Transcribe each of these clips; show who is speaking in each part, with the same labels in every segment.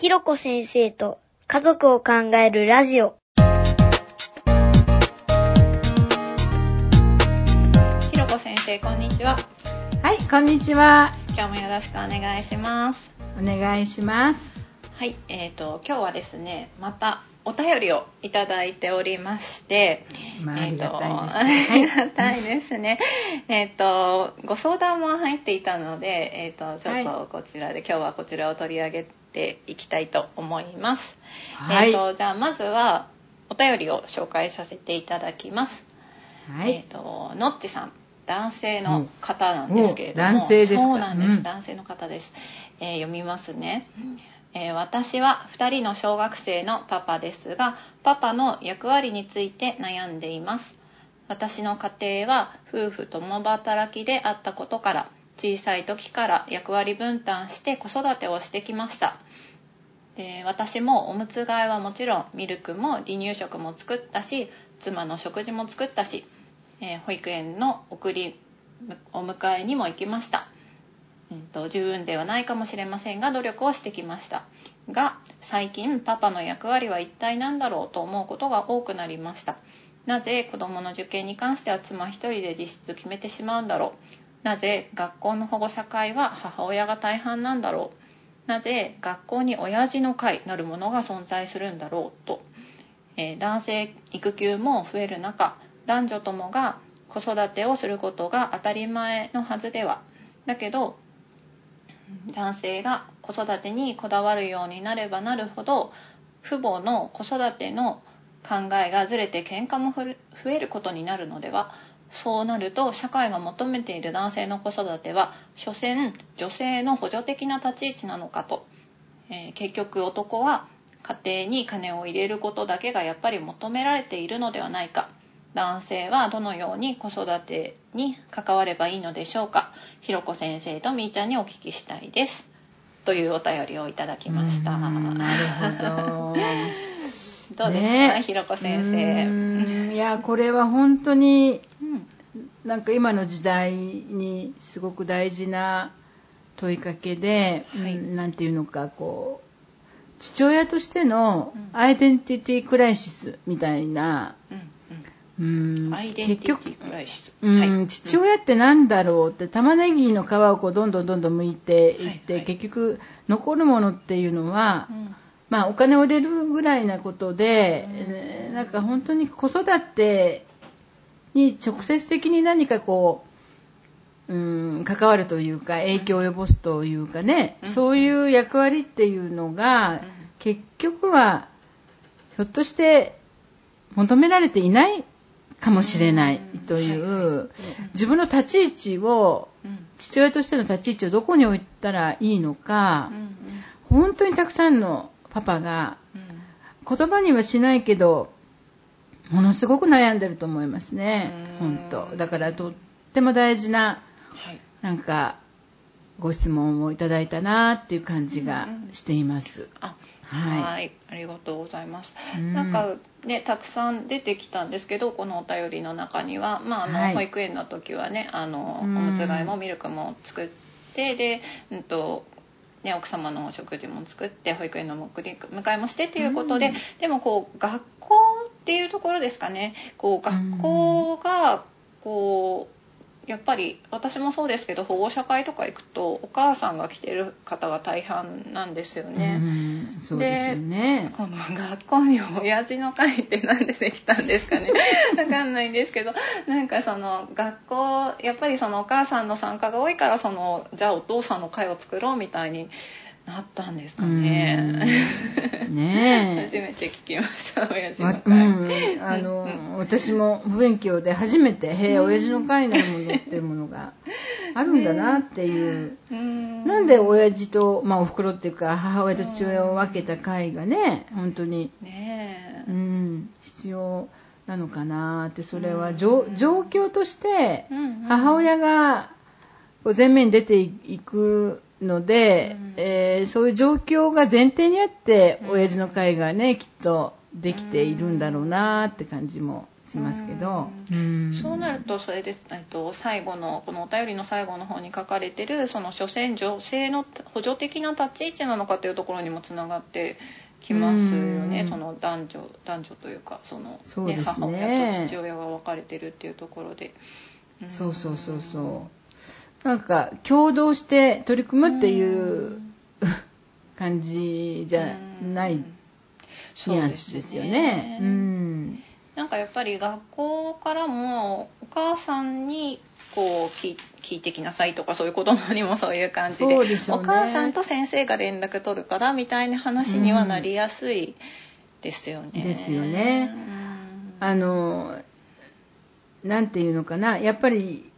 Speaker 1: ひろこ先生と家族を考えるラジオ。
Speaker 2: ひろこ先生、こんにちは。
Speaker 3: はい、こんにちは。
Speaker 2: 今日もよろしくお願いします。
Speaker 3: お願いします。
Speaker 2: はい、えっ、と、今日はですね、またお便りをいただいておりまして、
Speaker 3: まあ、ありがたいです
Speaker 2: あ
Speaker 3: ね。
Speaker 2: りがたいですね。えっと、ご相談も入っていたので、えっ、と、ちょっとこちらで、今日はこちらを取り上げていきたいと思います。
Speaker 3: はい
Speaker 2: えっ、と、じゃあまずは、お便りを紹介させていただきます。
Speaker 3: はい。
Speaker 2: えっ、と、のっちさん、男性の方なんですけれども、
Speaker 3: お男性ですか？
Speaker 2: そうなんです、
Speaker 3: うん
Speaker 2: 男性の方です。えー読みますね。えー私は2人の小学生のパパですが、パパの役割について悩んでいます。私の家庭は夫婦共働きであったことから、小さい時から役割分担して子育てをしてきました。で私もおむつ替えはもちろんミルクも離乳食も作ったし妻の食事も作ったし、えー保育園の送りお迎えにも行きました、うんと十分ではないかもしれませんが努力をしてきました。が最近パパの役割は一体何だろうと思うことが多くなりました。なぜ子どもの受験に関しては妻一人で実質決めてしまうんだろう。なぜ学校の保護者会は母親が大半なんだろう？なぜ学校に親父の会なるものが存在するんだろうと、えー男性育休も増える中男女ともが子育てをすることが当たり前のはずでは。だけど男性が子育てにこだわるようになればなるほど父母の子育ての考えがずれて喧嘩も増えることになるのでは？そうなると社会が求めている男性の子育ては所詮女性の補助的な立ち位置なのかと、えー結局男は家庭に金を入れることだけがやっぱり求められているのではないか。男性はどのように子育てに関わればいいのでしょうか。ひろこ先生とみーちゃんにお聞きしたいです。というお便りをいただきました。
Speaker 3: うんなるほど。
Speaker 2: どうですか、
Speaker 3: ね。
Speaker 2: ひろこ先
Speaker 3: う
Speaker 2: 生
Speaker 3: いや、これは本当に、
Speaker 2: うん
Speaker 3: なんか今の時代にすごく大事な問いかけで、
Speaker 2: はい。
Speaker 3: うんなんていうのか、こう、父親としての
Speaker 2: うん。
Speaker 3: アイデンティティクライシスみたいな、
Speaker 2: うん
Speaker 3: 結局うん
Speaker 2: はい
Speaker 3: 父親ってなんだろうって玉ねぎの皮をこうどんどんどんどん剥いていって、
Speaker 2: はいはい。
Speaker 3: 結局残るものっていうのは、
Speaker 2: うん。
Speaker 3: まあお金を入れるぐらいなことで、えーなんか本当に子育てに直接的に何かこう、うん、関わるというか影響を及ぼすというかね、
Speaker 2: うん。
Speaker 3: そういう役割っていうのが、
Speaker 2: うん。
Speaker 3: 結局はひょっとして求められていないかもしれないという、自分の立ち位置を
Speaker 2: うん。
Speaker 3: 父親としての立ち位置をどこに置いたらいいのか
Speaker 2: う、ん。
Speaker 3: 本当にたくさんのパパが
Speaker 2: うん。
Speaker 3: 言葉にはしないけどものすごく悩んでると思いますね。
Speaker 2: うん。
Speaker 3: 本当。だからとっても大事な
Speaker 2: はい。
Speaker 3: なんかご質問をいただいたなっていう感じがしています、
Speaker 2: あ
Speaker 3: はい。
Speaker 2: はい、ありがとうございます。
Speaker 3: うん。
Speaker 2: なんかね、たくさん出てきたんですけど、このお便りの中には、まあ、あの、
Speaker 3: はい。
Speaker 2: 保育園の時はね、あの、お
Speaker 3: うん。
Speaker 2: むつ替えもミルクも作って、で、うんと。ね、奥様のお食事も作って保育園の迎えもしてということで、
Speaker 3: うん。
Speaker 2: でもこう学校っていうところですかね。こう学校がこうやっぱり私もそうですけど保護者会とか行くとお母さんが来てる方が大半なんですよね。
Speaker 3: うんそうですよね。
Speaker 2: この学校に親父の会ってなんでできたんですかね。わかんないんですけどなんかその学校やっぱりそのお母さんの参加が多いからそのじゃあお父さんの会を作ろうみたいになったんですかね。
Speaker 3: うん。ね
Speaker 2: 初めて聞きました親父
Speaker 3: わ
Speaker 2: の会。
Speaker 3: うん、あの、私も不勉強で初めて「へえ親父の会なるもの」っていうものがあるんだなっていう、
Speaker 2: うん。
Speaker 3: なんで親父と、まあ、おふくろっていうか母親と父親を分けた会がね本当に、
Speaker 2: ねえ。
Speaker 3: うん、必要なのかなってそれは。状状況として母親が前面に出ていくので、
Speaker 2: うん。
Speaker 3: えーそういう状況が前提にあって、
Speaker 2: うん。
Speaker 3: 親父の会がねきっとできているんだろうなって感じもしますけど、
Speaker 2: うん。そうなるとそれです、えっと、最後のこのお便りの最後の方に書かれてるその所詮女性の補助的な立ち位置なのかというところにもつながってきますよね、その男女男女というかその、ね、ね、母親と父親が分かれてるっていうところで。
Speaker 3: そうそうそうそうなんか共同して取り組むっていう感じじゃないニュアンスですよね。うん、
Speaker 2: なんかやっぱり学校からもお母さんにこう聞いてきなさいとかそういう子供にもそういう感じで、ね、お母さんと先生が連絡取るからみたいな話にはなりやすいですよね。
Speaker 3: うん、ですよね。あのなんていうのかな。やっぱり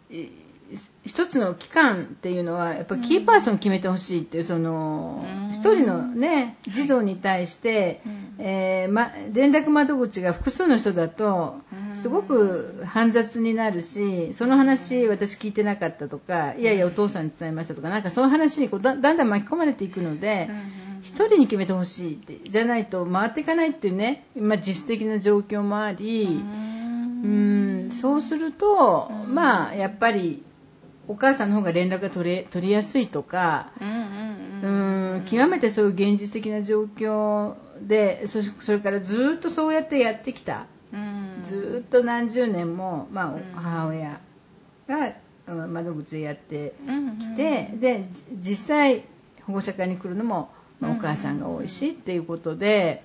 Speaker 3: 一つの期間っていうのはやっぱキーパーソン決めてほしいっていうその一人のね児童に対して、えーま、連絡窓口が複数の人だとすごく煩雑になるしその話私聞いてなかったとかいやいやお父さんに伝えましたとかなんかそういう話にこうだんだん巻き込まれていくので一人に決めてほしいってじゃないと回っていかないっていうね、まあ、実質的な状況もありうん。そうするとまあやっぱりお母さんの方が連絡が取れ取りやすいとか、うん極めてそういう現実的な状況でそそれからずっとそうやってやってきた、ずっと何十年も、まあ、母親が窓口でやってきて、で実際保護者会に来るのも、まあ、お母さんが多いしっていうことで、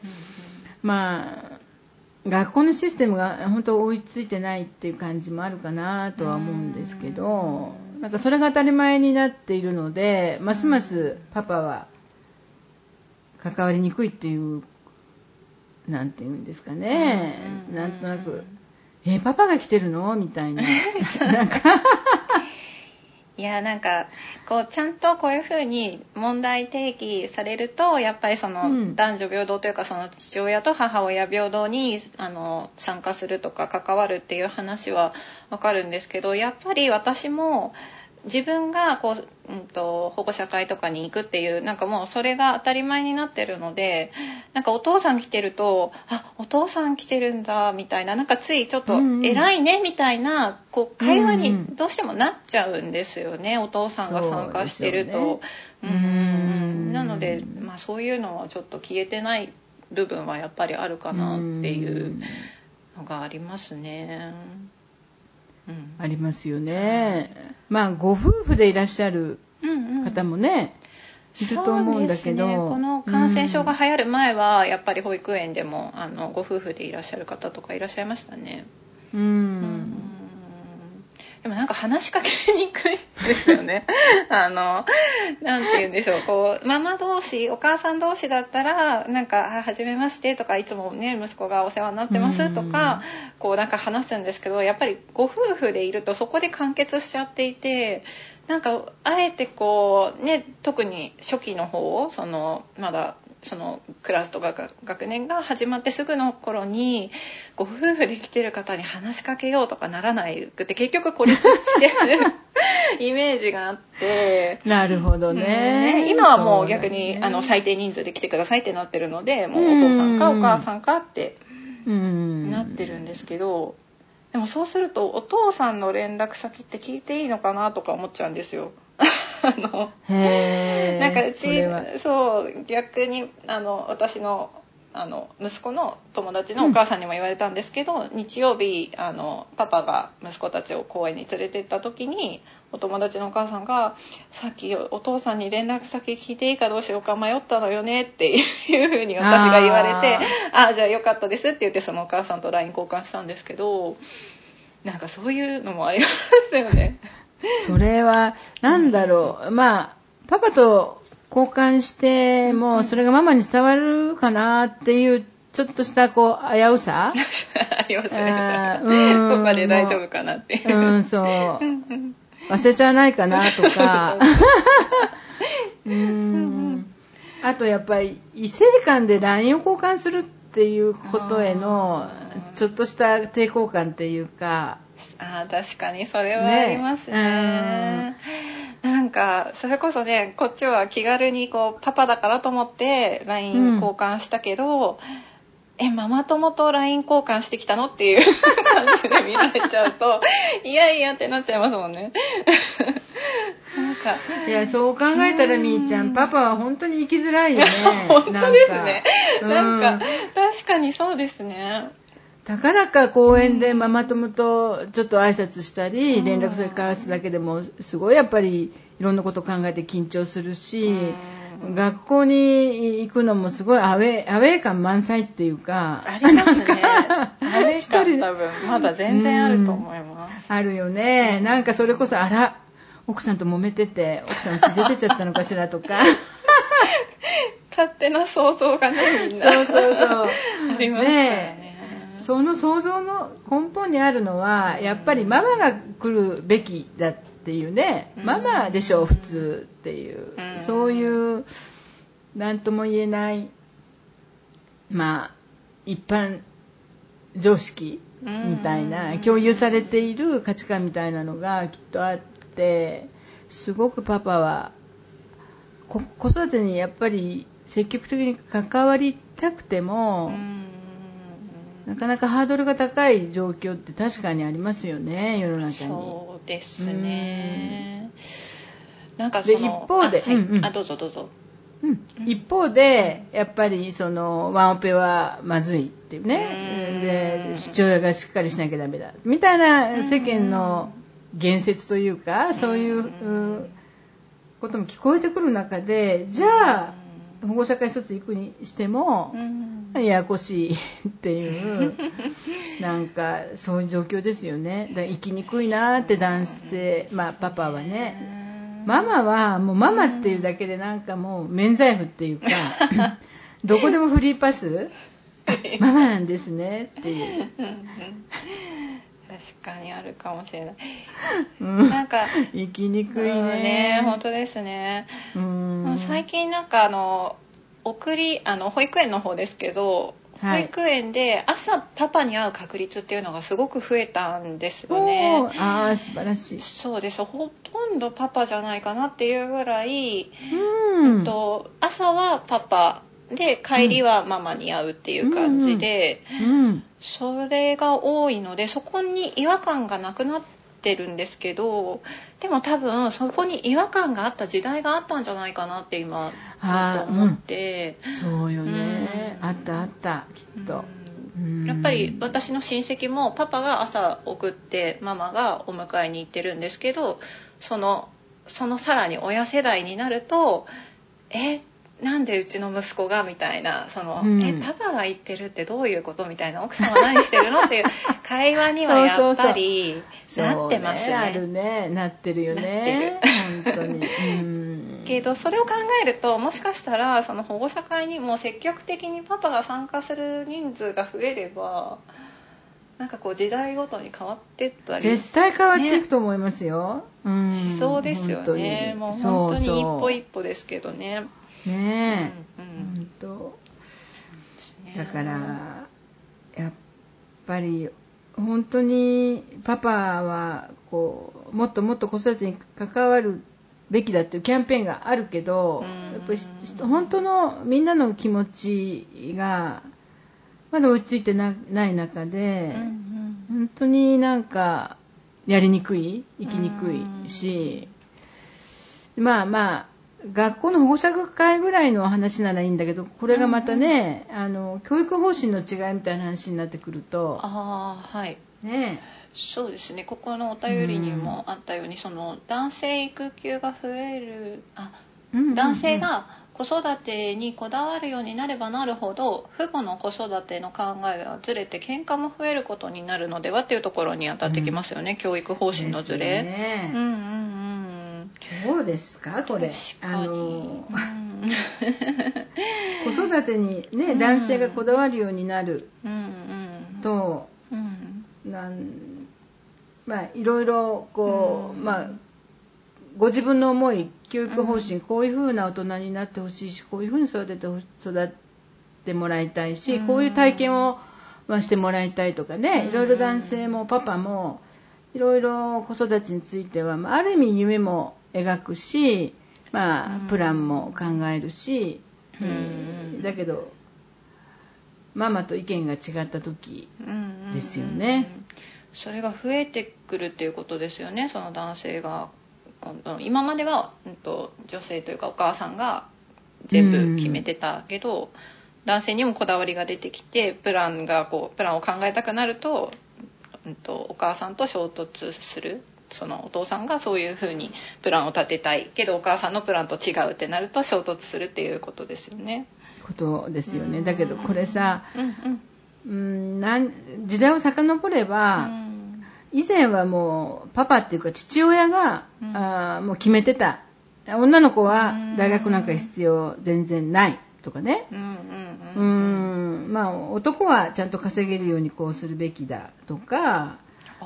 Speaker 3: まあ学校のシステムが本当追いついてないっていう感じもあるかなとは思うんですけど、なんかそれが当たり前になっているのでますますパパは関わりにくいっていうなんていうんですかね、なんとなく「えパパが来てるの?」みたいな。なんか
Speaker 2: いやなんかこうちゃんとこういうふうに問題提起されるとやっぱりその男女平等というかその父親と母親平等にあの参加するとか関わるっていう話はわかるんですけどやっぱり私も自分がこう、うんと、保護者会とかに行くっていうなんかもうそれが当たり前になってるのでなんかお父さん来てるとあお父さん来てるんだみたいななんかついちょっと偉いねみたいなこう会話にどうしてもなっちゃうんですよね、お父さんが参加してると。う、ね、ん。なので、まあ、そういうのはちょっと消えてない部分はやっぱりあるかなっていうのがありますね。
Speaker 3: ありますよね。まあご夫婦でいらっしゃる方もね、いると思うんだけど、ね、
Speaker 2: この感染症が流行る前はやっぱり保育園でもあのご夫婦でいらっしゃる方とかいらっしゃいましたね。うん、うんでもなんか話しかけにくいですよね。あの、なんて言うんでしょう、こう、ママ同士、お母さん同士だったら、なんか、はじめましてとか、いつもね、息子がお世話になってますとか、こうなんか話すんですけど、やっぱりご夫婦でいるとそこで完結しちゃっていて、なんか、あえてこう、ね、特に初期の方、その、まだそのクラスとか学年が始まってすぐの頃にご夫婦で来てる方に話しかけようとかならないくて結局孤立してる イメージがあって。
Speaker 3: なるほどね。
Speaker 2: ね、今はもう逆に、ね、あの最低人数で来てくださいってなってるのでもうお父さんかお母さんかってなってるんですけどでもそうするとお父さんの連絡先って聞いていいのかなとか思っちゃうんですよ。あのなんかうちそう逆にあの私のあの息子の友達のお母さんにも言われたんですけど、うん、日曜日あのパパが息子たちを公園に連れてった時にお友達のお母さんが「さっきお父さんに連絡先聞いていいかどうしようか迷ったのよね」っていうふうに私が言われて「ああじゃあよかったです」って言ってそのお母さんと LINE 交換したんですけどなんかそういうのもありますよね。
Speaker 3: それは、なんだろう。まあ、パパと交換しても、それがママに伝わるかなっていう、ちょっとした、こう、危うさ？
Speaker 2: ありますね。うん。パパで大丈夫かなっていう。
Speaker 3: うん、そう。忘れちゃわないかなとか。うん。あと、やっぱり、異性間で LINE を交換するっていうことへの、ちょっとした抵抗感っていうか、
Speaker 2: あ確かにそれはありますね。ね。なんかそれこそねこっちは気軽にこうパパだからと思って LINE 交換したけど、え、ママ友と LINE 交換してきたのっていう 感じで見られちゃうと、いやいやってなっちゃいますもんね。なんか、
Speaker 3: いや、そう考えたらみーちゃん、パパは本当に生きづらいよね。
Speaker 2: 本当ですね。なんか、
Speaker 3: うん
Speaker 2: 確かにそうですね。
Speaker 3: たかだか公園でママ友とちょっと挨拶したり、連絡先交わすだけでも、すごいやっぱりいろんなこと考えて緊張するし、学校に行くのもすごいアウェー、アウェー感満載っていうか、
Speaker 2: ありますね。あれ
Speaker 3: 一人で
Speaker 2: か多分、まだ全然あると思います。
Speaker 3: あるよね。なんかそれこそ、あら、奥さんと揉めてて、奥さん家出てちゃったのかしらとか。
Speaker 2: 勝手な想像がね、みんな。
Speaker 3: そうそうそう。
Speaker 2: ありますからね。
Speaker 3: その想像の根本にあるのは、やっぱりママが来るべきだっていうね、
Speaker 2: うん
Speaker 3: ママでしょう、普通っていう、
Speaker 2: うん
Speaker 3: そういう、なんとも言えない、まあ、一般常識みたいな、
Speaker 2: うん
Speaker 3: 共有されている価値観みたいなのがきっとあって、すごくパパは、こ子育てにやっぱり積極的に関わりたくても、
Speaker 2: うん。
Speaker 3: なかなかハードルが高い状況って確かにありますよね、世の中に。
Speaker 2: そうですね。なんか
Speaker 3: で
Speaker 2: その
Speaker 3: 一方で
Speaker 2: あ,、はい。
Speaker 3: うんうん。
Speaker 2: あどうぞどうぞ。
Speaker 3: うん。一方で、やっぱりそのワンオペはまずいっていうね、
Speaker 2: うん。
Speaker 3: で父親がしっかりしなきゃダメだみたいな世間の言説というか、そういうことも聞こえてくる中で、じゃあ、保護者会一つ行くにしても、ややこしいっていう、なんかそういう状況ですよね。だから生きにくいなって男性、まあパパはね。ママはもうママっていうだけでなんかもう免罪符っていうか、どこでもフリーパスママなんですねっていう。
Speaker 2: 確かにあるかもしれない。
Speaker 3: うん
Speaker 2: なんか、
Speaker 3: 生きにくい
Speaker 2: うん
Speaker 3: ね。
Speaker 2: 本当ですね。
Speaker 3: うん
Speaker 2: 最近なんかあの送りあの保育園の方ですけど、
Speaker 3: はい
Speaker 2: 保育園で朝パパに会う確率っていうのがすごく増えたんですよね。
Speaker 3: ああ、素晴らしい。
Speaker 2: そうですほとんどパパじゃないかなっていうぐらい、
Speaker 3: うん。
Speaker 2: と朝はパパで帰りはママに会うっていう感じで、
Speaker 3: うん。
Speaker 2: それが多いのでそこに違和感がなくなってるんですけどでも多分そこに違和感があった時代があったんじゃないかなって今
Speaker 3: あー
Speaker 2: 思って、
Speaker 3: そうよね。
Speaker 2: うん
Speaker 3: あったあった、きっと。うん
Speaker 2: やっぱり私の親戚もパパが朝送ってママがお迎えに行ってるんですけどそのそのさらに親世代になるとえなんでうちの息子がみたいなその、
Speaker 3: うん
Speaker 2: えパパが言ってるってどういうことみたいな奥さんは何してるのっていう会話にはやっぱりなってますね。
Speaker 3: そうあるね。なってるよね。本当に。うん。
Speaker 2: けどそれを考えるともしかしたらその保護者会にも積極的にパパが参加する人数が増えればなんかこう時代ごとに変わってったり
Speaker 3: 絶対変わっていくと思いますよ。うん。
Speaker 2: しそうですよねもう本当に一歩一歩ですけどね
Speaker 3: 歩。ねえ。
Speaker 2: うん
Speaker 3: 本当。
Speaker 2: うん
Speaker 3: だから、やっぱり、本当にパパは、こう、もっともっと子育てに関わるべきだっていうキャンペーンがあるけど、
Speaker 2: うん
Speaker 3: やっぱり本当のみんなの気持ちが、まだ追いついてなない中で、本当になんか、やりにくい生きにくいし、まあまあ、学校の保護者会ぐらいの話ならいいんだけど、これがまたね、あの、教育方針の違いみたいな話になってくると、
Speaker 2: ああはい。
Speaker 3: ね。
Speaker 2: そうですね。ここのお便りにもあったように、その男性育休が増えるあ
Speaker 3: うんうんうん。
Speaker 2: 男性が子育てにこだわるようになればなるほど父母の子育ての考えがずれて喧嘩も増えることになるのではっていうところに当たってきますよね、教育方針のずれ。
Speaker 3: ね
Speaker 2: うんうんうん
Speaker 3: どうですか？これ。あの、
Speaker 2: うん。
Speaker 3: 子育てにね、
Speaker 2: うん。
Speaker 3: 男性がこだわるようになる
Speaker 2: うんうん。
Speaker 3: と、
Speaker 2: うん。
Speaker 3: なんまあいろいろこう、
Speaker 2: うん。
Speaker 3: まあご自分の思い教育方針、こういう風な大人になってほしいしこういう風に育ててほ育ってもらいたいし、
Speaker 2: うん。
Speaker 3: こういう体験を、まあ、してもらいたいとかね、
Speaker 2: うん。
Speaker 3: いろいろ男性もパパもいろいろ子育てについては、まあ、ある意味夢も描くし、まあ
Speaker 2: うん。
Speaker 3: プランも考えるし、
Speaker 2: うん
Speaker 3: えーだけどママと意見が違った時
Speaker 2: うんうんうん
Speaker 3: ですよね
Speaker 2: それが増えてくるっていうことですよねその男性が。今までは、うん、と女性というかお母さんが全部決めてたけど、男性にもこだわりが出てきてプランがこうプランを考えたくなると,、うん、とお母さんと衝突するそのお父さんがそういうふうにプランを立てたいけどお母さんのプランと違うってなると衝突するっていうことですよね。
Speaker 3: ことですよね。だけどこれさ
Speaker 2: うん
Speaker 3: うん。なん時代を遡れ
Speaker 2: う
Speaker 3: ば、
Speaker 2: ん。
Speaker 3: 以前はもうパパっていうか父親が、
Speaker 2: うん。
Speaker 3: あーもう決めてた。女の子は
Speaker 2: うん。
Speaker 3: 大学なんか必要全然ないとかね。
Speaker 2: うんうん
Speaker 3: う
Speaker 2: うん
Speaker 3: ん。まあ男はちゃんと稼げるようにこうするべきだとか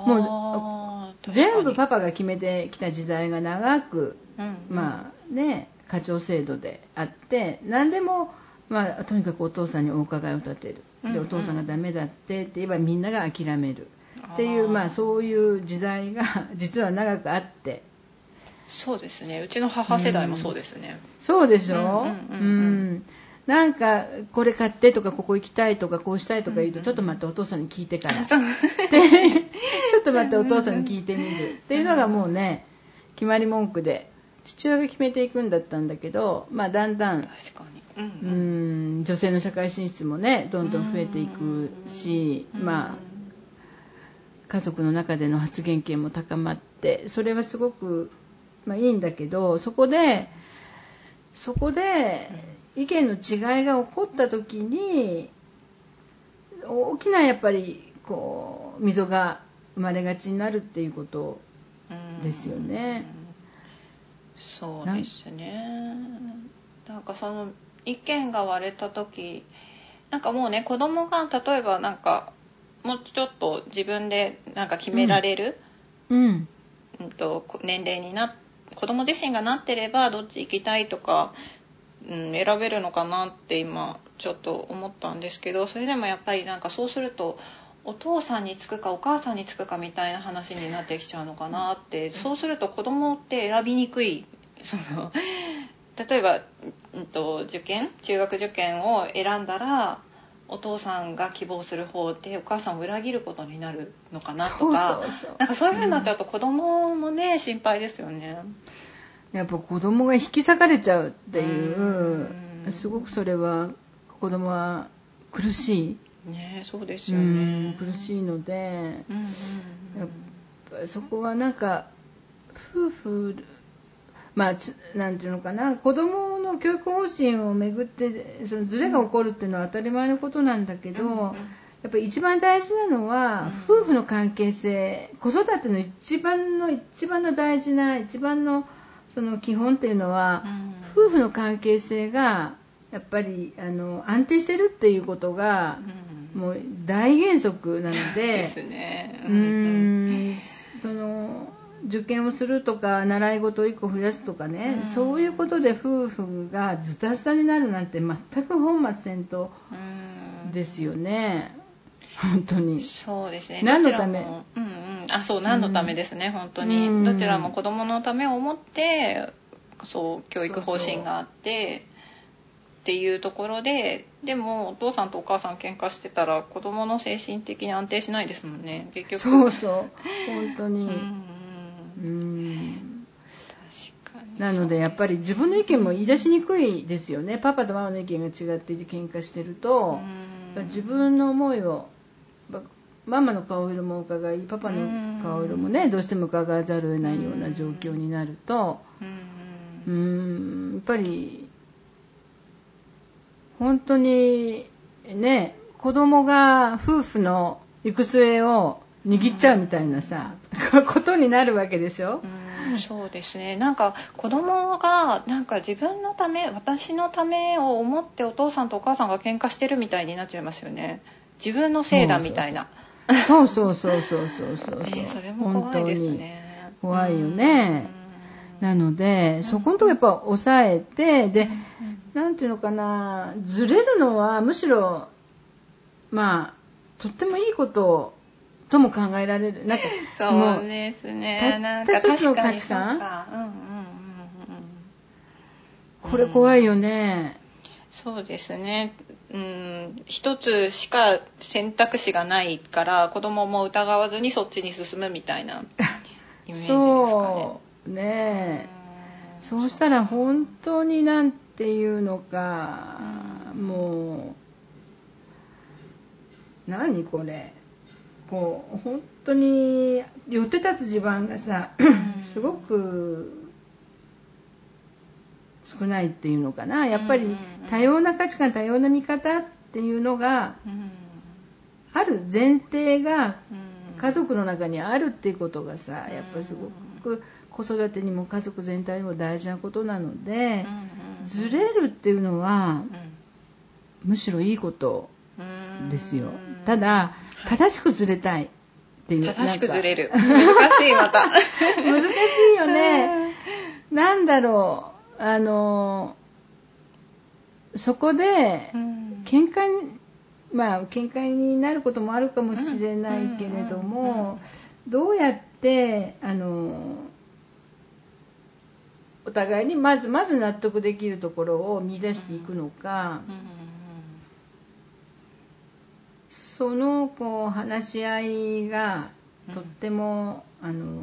Speaker 3: も
Speaker 2: う
Speaker 3: 全部パパが決めてきた時代が長く
Speaker 2: うん。
Speaker 3: まあね課長制度であって何でもまあとにかくお父さんにお伺いを立てる。
Speaker 2: うんうん
Speaker 3: でお父さんがダメだってって言えばみんなが諦める。っていうまあそういう時代が 実は長くあって。
Speaker 2: そうですね。うちの母世代もそうですね、
Speaker 3: そうでしょ？
Speaker 2: うんうんうんうん。
Speaker 3: んなんかこれ買ってとかここ行きたいとかこうしたいとか言うとちょっと待ってお父さんに聞いてから。ちょっと待ってお父さんに聞いてみる。っていうのがもうね決まり文句で父親が決めていくんだったんだけど、まあ、だんだん
Speaker 2: う
Speaker 3: うん。ん女性の社会進出もねどんどん増えていくし、
Speaker 2: うん
Speaker 3: まあ、家族の中での発言権も高まってそれはすごく、まあ、いいんだけどそこでそこで意見の違いが起こった時に大きなやっぱりこう溝が生まれがちになるっていうこと
Speaker 2: うん
Speaker 3: ですよね。
Speaker 2: そうですね。なんかその意見が割れた時なんかもうね子供が例えばなんかもうちょっと自分でなんか決められる、
Speaker 3: うん。
Speaker 2: うん。と年齢にな子供自身がなってればどっち行きたいとか、うん、選べるのかなって今ちょっと思ったんですけどそれでもやっぱりなんかそうするとお父さんにつくかお母さんにつくかみたいな話になってきちゃうのかなってそうすると子供って選びにくいその例えば、うん、と受験中学受験を選んだらお父さんが希望する方でお母さんを裏切ることになるのかなとか
Speaker 3: そう
Speaker 2: なんかそういう風になっちゃうと子供もね心配ですよね。
Speaker 3: やっぱ子供が引き裂かれちゃうっていう。
Speaker 2: うん。
Speaker 3: すごくそれは子供は苦しい、
Speaker 2: ねそうです
Speaker 3: う
Speaker 2: よね。
Speaker 3: ん。苦しいので
Speaker 2: うんうん
Speaker 3: やっぱそこはなんか夫婦まあつなんていうのかな。子供の教育方針をめぐってそのズレが起こるっていうのは当たり前のことなんだけど、
Speaker 2: うんうん。
Speaker 3: やっぱり一番大事なのは、夫婦の関係性子育ての一番の一番の大事な一番のその基本っていうのは、
Speaker 2: うん
Speaker 3: 夫婦の関係性がやっぱりあの安定してるっていうことが、
Speaker 2: うん
Speaker 3: もう大原則なの
Speaker 2: で す
Speaker 3: で
Speaker 2: ね。
Speaker 3: うーんその受験をするとか習い事を1個増やすとかね、
Speaker 2: うん
Speaker 3: そういうことで夫婦がズタズタになるなんて全く本末転倒
Speaker 2: うん
Speaker 3: ですよね本当に。
Speaker 2: そうですね。
Speaker 3: 何のため？
Speaker 2: うん。あ、そう、何のためですね、本当に。
Speaker 3: うん
Speaker 2: どちらも子供のためを思って、そう、教育方針があって、っていうところで、でも、お父さんとお母さん喧嘩してたら、子供の精神的に安定しないですもんね、結局。
Speaker 3: そうそう本当に、
Speaker 2: うんうん。
Speaker 3: うん
Speaker 2: 確かに。
Speaker 3: なのでやっぱり自分の意見も言い出しにくいですよねパパとママの意見が違っていて喧嘩してると、
Speaker 2: うん
Speaker 3: 自分の思いをばママの顔色も伺いパパの顔色もねどうしても伺わざるを得ないような状況になると。
Speaker 2: うん。
Speaker 3: うんやっぱり本当にね子供が夫婦の行く末を握っちゃうみたいなさ、ことになるわけでしょ、
Speaker 2: うんそうですね。なんか子供がなんか自分のため私のためを思ってお父さんとお母さんが喧嘩してるみたいになっちゃいますよね。自分のせいだみたいな。
Speaker 3: そうそうそうそうそうそうそう、
Speaker 2: えーそれも怖いですね。
Speaker 3: 怖いよね。なのでそこのとこやっぱ抑えてでなんていうのかなずれるのはむしろまあとってもいいこととも考えられる。なんか
Speaker 2: そうですね。
Speaker 3: たった一つの価値観？
Speaker 2: そうか。うんうんうんうん。
Speaker 3: これ怖いよね、
Speaker 2: そうですねうん一つしか選択肢がないから子供も疑わずにそっちに進むみたいなイメージですかね。
Speaker 3: そうね。えそうしたら本当になんていうのか、もう何これ。こう本当に寄って立つ地盤がさすごく少ないっていうのかな。やっぱり多様な価値観多様な見方っていうのが
Speaker 2: うん。
Speaker 3: ある前提が
Speaker 2: うん。
Speaker 3: 家族の中にあるっていうことがさやっぱりすごく子育てにも家族全体にも大事なことなのでずれるっていうのはむしろいいこと
Speaker 2: うん
Speaker 3: ですよ。
Speaker 2: うん。
Speaker 3: ただ正しくずれたいっていう
Speaker 2: 正しくずれ
Speaker 3: る
Speaker 2: る。難しいまた。
Speaker 3: 難しいよね。なんだろうあのそこで
Speaker 2: うん。
Speaker 3: 喧嘩にまあ喧嘩になることもあるかもしれないけれど
Speaker 2: うんうんうん
Speaker 3: もどうやってあのお互いにまずまず納得できるところを見出していくのか
Speaker 2: うん。
Speaker 3: そのこう話し合いがとってもあの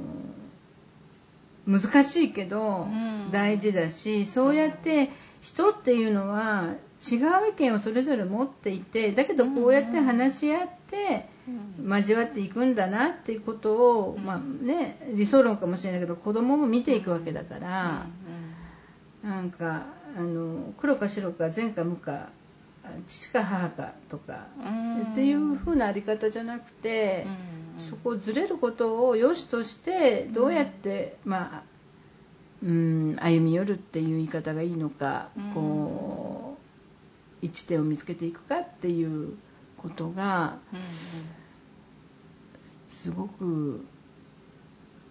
Speaker 3: 難しいけど
Speaker 2: うん。
Speaker 3: 大事だしそうやって人っていうのは違う意見をそれぞれ持っていてだけどこうやって話し合って
Speaker 2: うん。
Speaker 3: 交わっていくんだなっていうことを、まあね、理想論かもしれないけど子供も見ていくわけだから、なんかあの黒か白か善か無か父か母かとか、
Speaker 2: うん。
Speaker 3: っていう風なあり方じゃなくて、
Speaker 2: うん
Speaker 3: そこをずれることを良しとしてどうやって、まあうん歩み寄るっていう言い方がいいのか、
Speaker 2: うん。
Speaker 3: こう一致点を見つけていくかっていうことが
Speaker 2: うん
Speaker 3: すごく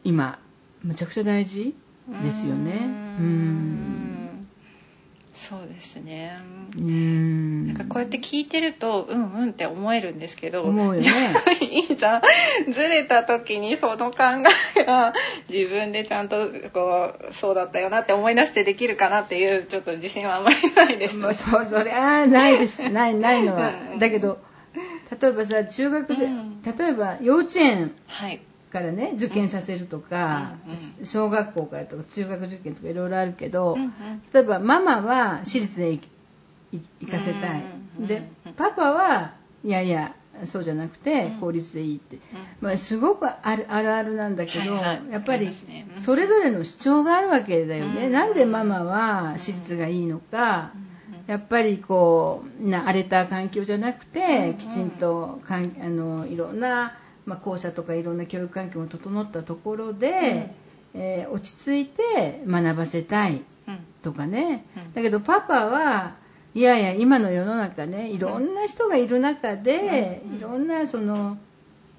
Speaker 3: 今むちゃくちゃ大事ですよね。
Speaker 2: う
Speaker 3: うんん
Speaker 2: そうですね。
Speaker 3: うん。
Speaker 2: なんかこうやって聞いてるとうんうんって思えるんですけど
Speaker 3: 思うよね。
Speaker 2: じゃあいいじゃんずれた時にその考えが自分でちゃんとこうそうだったよなって思い出してできるかなっていうちょっと自信はあんまりないです。
Speaker 3: まあ、そそれあないです。ないないのは。
Speaker 2: うん。
Speaker 3: だけど例えばさ中学で、
Speaker 2: うん。
Speaker 3: 例えば幼稚園。
Speaker 2: はい
Speaker 3: からね受験させるとか、
Speaker 2: うん
Speaker 3: 小学校からとか中学受験とかいろいろあるけど、例えばママは私立で行かせたい、
Speaker 2: うん
Speaker 3: でパパはいやいやそうじゃなくて公立でいいって、まあ、すごくあるあるあるなんだけど、やっぱりそれぞれの主張があるわけだよね、
Speaker 2: うん
Speaker 3: なんでママは私立がいいのか、やっぱりこうな荒れた環境じゃなくて、きちんとかんあのいろんな、まあ、校舎とかいろんな教育環境も整ったところで、えー落ち着いて学ばせたい
Speaker 2: うん。
Speaker 3: とかね、
Speaker 2: うん。
Speaker 3: だけどパパはいやいや今の世の中ねいろんな人がいる中で、いろんなその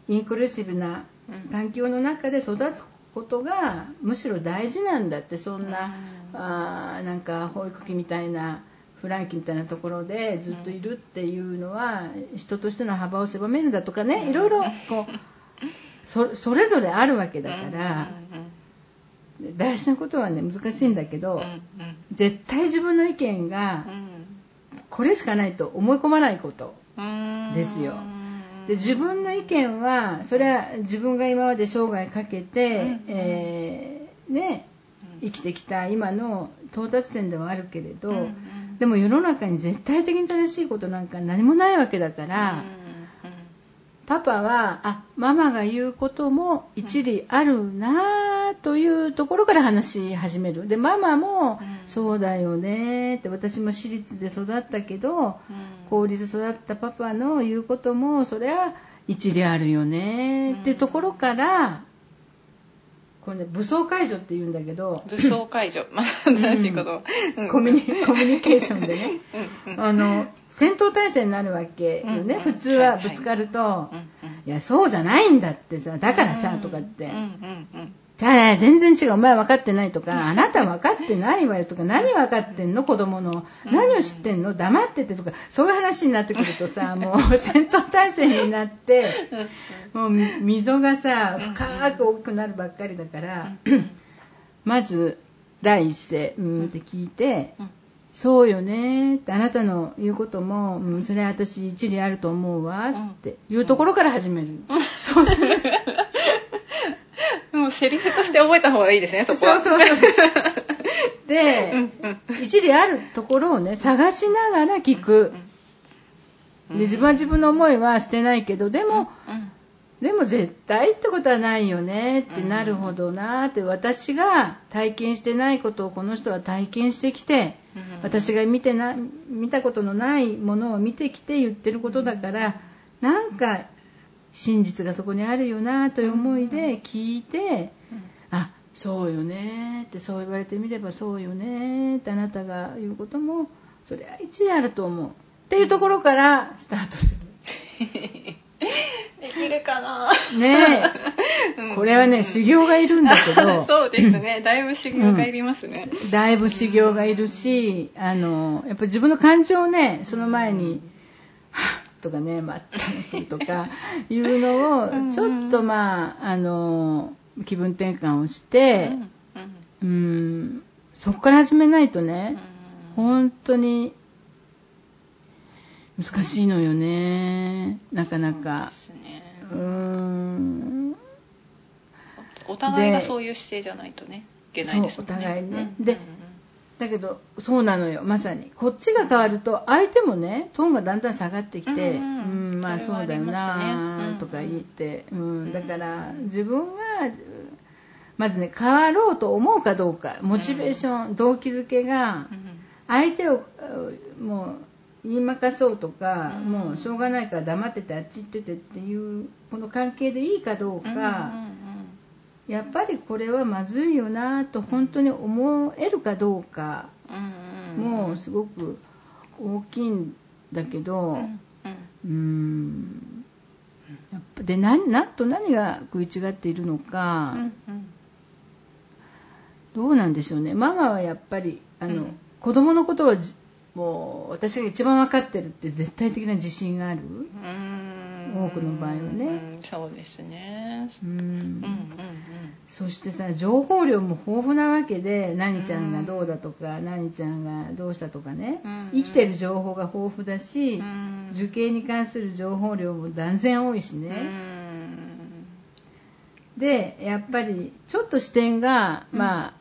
Speaker 3: インクルーシブな
Speaker 2: うん。
Speaker 3: 環境の中で育つことがむしろ大事なんだってそんな、あーなんか保育器みたいなフランキーみたいなところでずっといるっていうのは人としての幅を狭めるんだとかねいろいろこうそそれぞれあるわけだから大事なことはね難しいんだけど絶対自分の意見がこれしかないと思い込まないことですよ。で自分の意見はそれは自分が今まで生涯かけて、えーね生きてきた今の到達点ではあるけれど、でも世の中に絶対的に正しいことなんか何もないわけだから、パパはあママが言うことも一理あるなというところから話し始める。でママも、そうだよねって私も私立で育ったけど、公立育ったパパの言うこともそれは一理あるよねっていうところから、これね武装解除って言うんだけど
Speaker 2: 武装解除。まあ新しいこと。
Speaker 3: コミュニコミュニケーションでね。
Speaker 2: うんうん
Speaker 3: あの戦闘態勢になるわけよね、
Speaker 2: うん
Speaker 3: 普通はぶつかると、
Speaker 2: うんうん
Speaker 3: いやそうじゃないんだってさだからさ、
Speaker 2: うん。
Speaker 3: とかって、
Speaker 2: うんうんうん
Speaker 3: じゃあ全然違う。お前分かってないとかあなた分かってないわよとか何分かってんの？子供の何を知ってんの？黙っててとかそういう話になってくるとさ もう戦闘態勢になってもう溝がさ深く大きくなるばっかりだからまず第一声うんって聞いて
Speaker 2: うん
Speaker 3: そうよねってあなたの言うことも、うん、それは私一理あると思うわっていうところから始める、そうする
Speaker 2: もうセリフとして覚えた方がいいですねそこは。
Speaker 3: そうそうそうで、一理あるところをね探しながら聞く、で自分は自分の思いは捨てないけどでも、
Speaker 2: うん
Speaker 3: でも絶対ってことはないよねってなるほどなって私が体験してないことをこの人は体験してきて
Speaker 2: うん
Speaker 3: 私が見てな見たことのないものを見てきて言ってることだからなんか真実がそこにあるよなという思いで聞いてあそうよねってそう言われてみればそうよねってあなたが言うこともそれは一理あると思うっていうところからスタートする。
Speaker 2: できるかな？
Speaker 3: ねえ、これはね、修行がいるんだけど、
Speaker 2: そうですね。だいぶ修行がいりますね、
Speaker 3: だいぶ修行がいるし、あの、やっぱり自分の感情をね、その前に、はっとかね、待ってとかいうのを、ちょっとまあ、あの、気分転換をして、うん、そこから始めないとね、本当に難しいのよね、なかなか。うーん。
Speaker 2: お互いがそういう姿勢じゃないとねいけないですもんね。
Speaker 3: お互いねだけどそうなのよ。まさに。こっちが変わると相手もねトーンがだんだん下がってきて、
Speaker 2: う
Speaker 3: うんん。まあ
Speaker 2: そ
Speaker 3: うだよなとか言って、うん。だから自分がまずね変わろうと思うかどうか。モチベーション、動機づけが
Speaker 2: うん。
Speaker 3: 相手をうもう言いまかそうとか、
Speaker 2: うん。
Speaker 3: もうしょうがないから黙っててあっち行っててっていうこの関係でいいかどうか、
Speaker 2: うんうん
Speaker 3: やっぱりこれはまずいよなと本当に思えるかどうかもすごく大きいんだけど
Speaker 2: うん
Speaker 3: やっぱで何何と何が食い違っているのか、どうなんでしょうね。ママはやっぱりあの、
Speaker 2: うん。
Speaker 3: 子供のことはじもう私が一番分かってるって絶対的な自信がある。
Speaker 2: うん
Speaker 3: 多くの場合はね。
Speaker 2: うんそうですね。
Speaker 3: うん。
Speaker 2: うんうん
Speaker 3: そしてさ情報量も豊富なわけで何ちゃんがどうだとか、何ちゃんがどうしたとかね、
Speaker 2: うん
Speaker 3: 生きてる情報が豊富だし、
Speaker 2: うん。
Speaker 3: 受験に関する情報量も断然多いし
Speaker 2: う
Speaker 3: ね、
Speaker 2: ん。
Speaker 3: でやっぱりちょっと視点が、まあ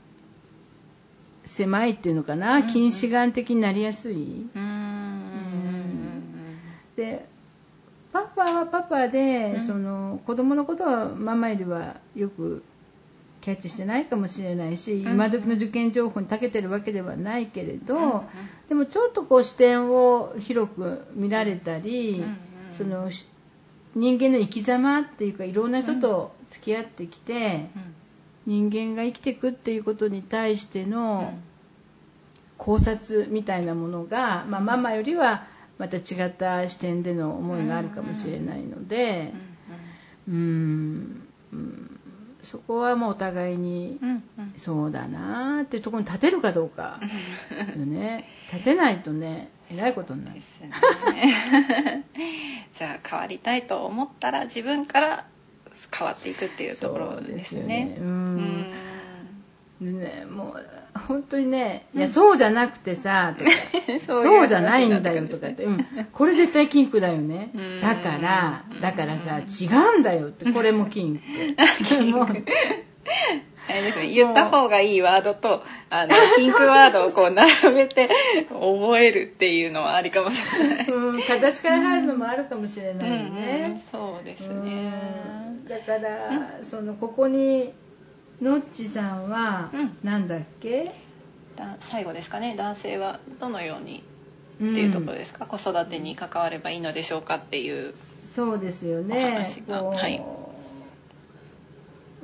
Speaker 3: 狭いっていうのかな、近視眼的になりやすい。
Speaker 2: うん
Speaker 3: でパパはパパで、その子供のことはママよりはよくキャッチしてないかもしれないし、今時の受験情報に長けてるわけではないけれど、でもちょっとこう視点を広く見られたり、
Speaker 2: うん
Speaker 3: そのし人間の生き様っていうかいろんな人と付き合ってきて、人間が生きていくっていうことに対しての考察みたいなものが、まあ、ママよりはまた違った視点での思いがあるかもしれないのでうーんうん。そこはもうお互いに
Speaker 2: うんうん。
Speaker 3: そうだなーっていうところに立てるかどうか。よね。立てないとねえらいことになる。
Speaker 2: ですね。じゃあ変わりたいと思ったら自分から変わっていくっていうところですね。
Speaker 3: う
Speaker 2: うん。ん。
Speaker 3: でねもう本当にね、いやそうじゃなくてさとか
Speaker 2: そう
Speaker 3: じゃないんだよとかって、うん、これ絶対キンクだよね。
Speaker 2: うん。
Speaker 3: だからだからさ違うんだよってこれも キンク。もう。
Speaker 2: あれですね、言った方がいいワードとあのピンクワードをこう並べて覚えるっていうのはありかもしれない。
Speaker 3: うん、形から入るのもあるかもしれないよ
Speaker 2: うんうん。
Speaker 3: ね、
Speaker 2: そうです
Speaker 3: う
Speaker 2: ね。
Speaker 3: ん。だからそのここにのっちさんは
Speaker 2: うん。
Speaker 3: なんだっけ、
Speaker 2: だ最後ですかね。男性はどのように
Speaker 3: うん。
Speaker 2: っていうところですか、子育てに関わればいいのでしょうかっていう。
Speaker 3: そうですよ
Speaker 2: お
Speaker 3: ね
Speaker 2: はい。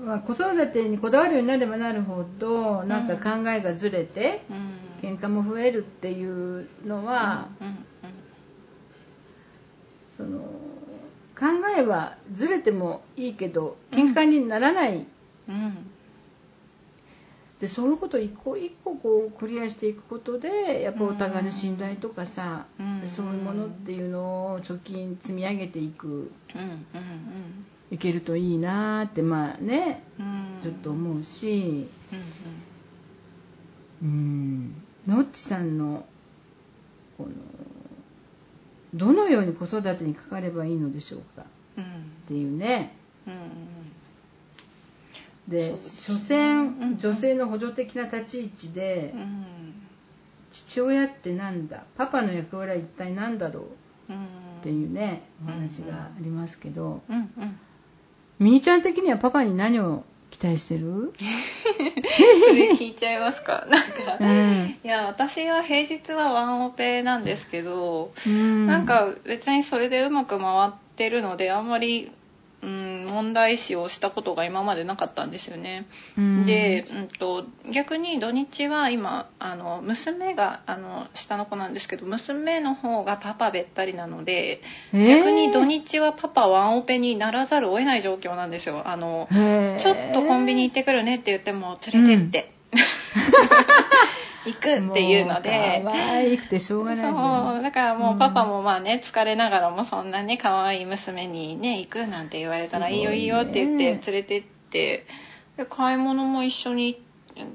Speaker 3: まあ、子育てにこだわるようになればなるほどなんか考えがずれて、
Speaker 2: うん。
Speaker 3: 喧嘩も増えるっていうのは、その考えはずれてもいいけど喧嘩にならない、
Speaker 2: うん
Speaker 3: でそういうことを一個一個こうクリアしていくことでやっぱお互いの信頼とかさ、
Speaker 2: うん。
Speaker 3: そういうものっていうのを貯金積み上げていく。
Speaker 2: うんうん
Speaker 3: いけるといいなってまあね
Speaker 2: うん。うん
Speaker 3: ちょっと思うし。
Speaker 2: うん
Speaker 3: うん。のっちさんのこのどのように子育てにかかればいいのでしょうか。
Speaker 2: うん。
Speaker 3: っていうね。
Speaker 2: うん
Speaker 3: で所詮
Speaker 2: うん
Speaker 3: 女性の補助的な立ち位置で
Speaker 2: うん
Speaker 3: 父親ってなんだパパの役割は一体何だろう
Speaker 2: うん
Speaker 3: っていうねお話がありますけど
Speaker 2: うんうん
Speaker 3: みーちゃん的にはパパに何を期待してる？
Speaker 2: それ聞いちゃいますか？なんか、
Speaker 3: うん。
Speaker 2: いや私は平日はワンオペなんですけど、
Speaker 3: うん。
Speaker 2: なんか別にそれでうまく回ってるのであんまり、うん、問題視をしたことが今までなかったんですよね。
Speaker 3: うん。
Speaker 2: で、うん、と逆に土日は今あの娘があの下の子なんですけど娘の方がパパべったりなので、
Speaker 3: えー。
Speaker 2: 逆に土日はパパワンオペにならざるを得ない状況なんですよ。あの
Speaker 3: へー。
Speaker 2: ちょっとコンビニ行ってくるねって言っても連れてって、行くっていうので。
Speaker 3: 可愛くてしょうがないよね。
Speaker 2: そう。だからもうパパもまあね疲れながらもそんなね可愛い娘にね行くなんて言われたら
Speaker 3: いね
Speaker 2: いいよいいよって言って連れてってで買い物も一緒に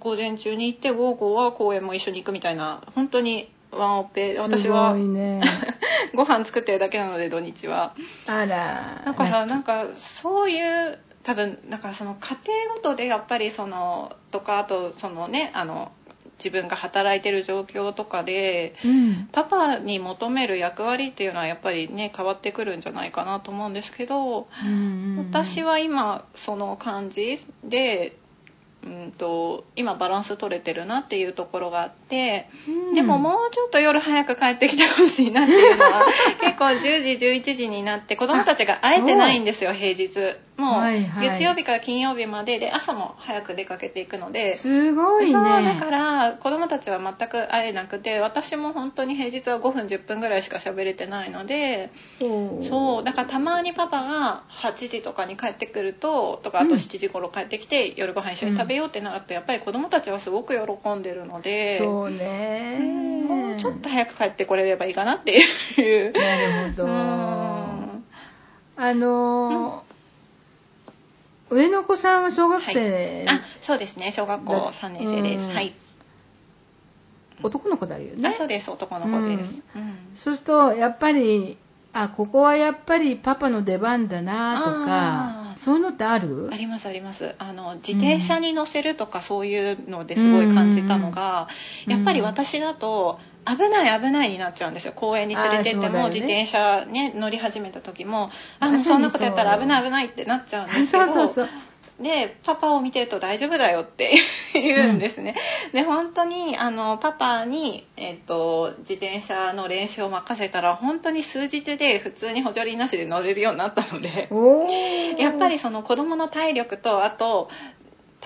Speaker 2: 午前中に行って午後は公園も一緒に行くみたいな本当にワンオペ。私
Speaker 3: す
Speaker 2: は
Speaker 3: ね。
Speaker 2: ご飯作ってるだけなので土日は。
Speaker 3: あら。
Speaker 2: だからなんかそういう多分だからその家庭ごとでやっぱりそのとかあとそのねあの自分が働いてる状況とかで
Speaker 3: うん。
Speaker 2: パパに求める役割っていうのはやっぱりね変わってくるんじゃないかなと思うんですけど
Speaker 3: うん
Speaker 2: 私は今その感じで、うん、と今バランス取れてるなっていうところがあって
Speaker 3: うん。
Speaker 2: でももうちょっと夜早く帰ってきてほしいなっていうのは結構10時11時になって子供たちが会えてないんですよ平日もう月曜日から金曜日までで朝も早く出かけていくので。
Speaker 3: すごいね。
Speaker 2: そうだから子供たちは全く会えなくて私も本当に平日は5分10分ぐらいしか喋れてないので。そう。だからたまにパパが8時とかに帰ってくるととかあと
Speaker 3: うん。
Speaker 2: 7時頃帰ってきて、夜ご飯一緒に食べようってなるとやっぱり子供たちはすごく喜んでるので。
Speaker 3: そうね。
Speaker 2: うんもうちょっと早く帰ってこれればいいかなっていう。
Speaker 3: なるほど。
Speaker 2: うん。
Speaker 3: あのー上の子さんは小学生、
Speaker 2: あそうですね。小学校3年生です。
Speaker 3: うん。
Speaker 2: はい、
Speaker 3: 男の子だよね。
Speaker 2: あそうです。男の子です、うん。
Speaker 3: そうするとやっぱりあここはやっぱりパパの出番だなとかそういうのってある？
Speaker 2: ありますあります。あの自転車に乗せるとかそういうのですごい感じたのが、
Speaker 3: うん。
Speaker 2: やっぱり私だと危ない危ないになっちゃうんですよ。公園に連れてっても、
Speaker 3: ね。
Speaker 2: 自転車ね乗り始めた時もあそんなことやったら危ない危ないってなっちゃうんですけど
Speaker 3: そうそうそう
Speaker 2: でパパを見てると大丈夫だよって言うんですね、で本当にあのパパに、えっと自転車の練習を任せたら本当に数日で普通に補助輪なしで乗れるようになったので。やっぱりその子供の体力とあと